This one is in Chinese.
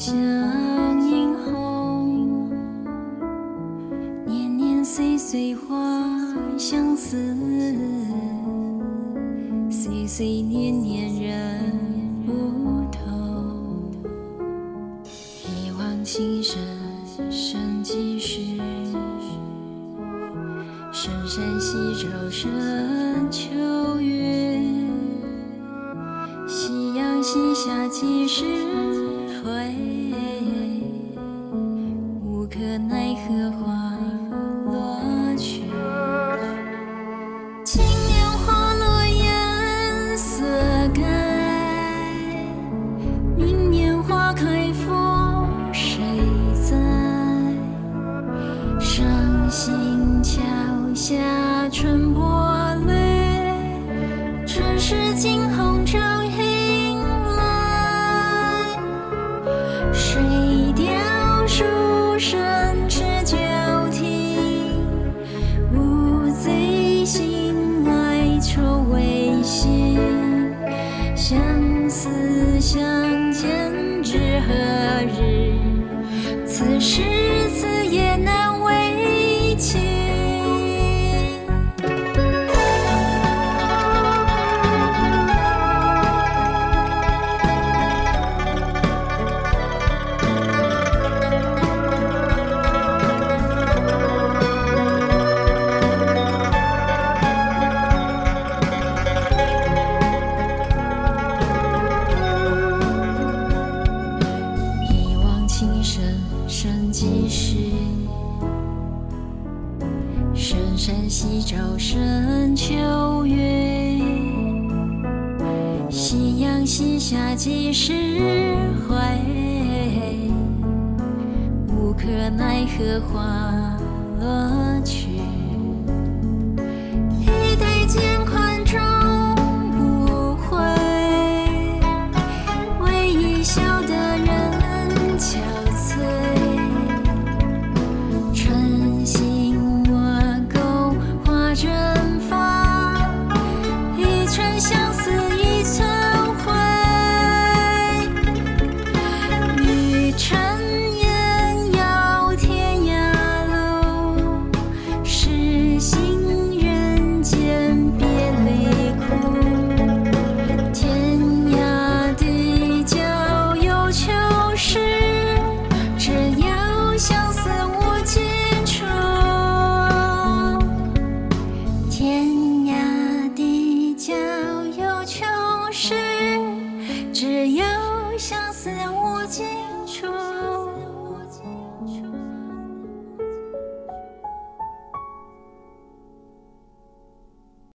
相映红，年年岁岁花相似，岁岁年年人不同。一往情深深几时？深山细洲深秋月。夕阳西下几时春波泪，只是惊鸿照影。来水调书生，吃酒亭无醉。心外愁未歇，相思相见知何日。此时。生生几世？深山夕照深秋月，夕阳西下几时回？无可奈何花落去，一待肩宽终不悔，为一笑。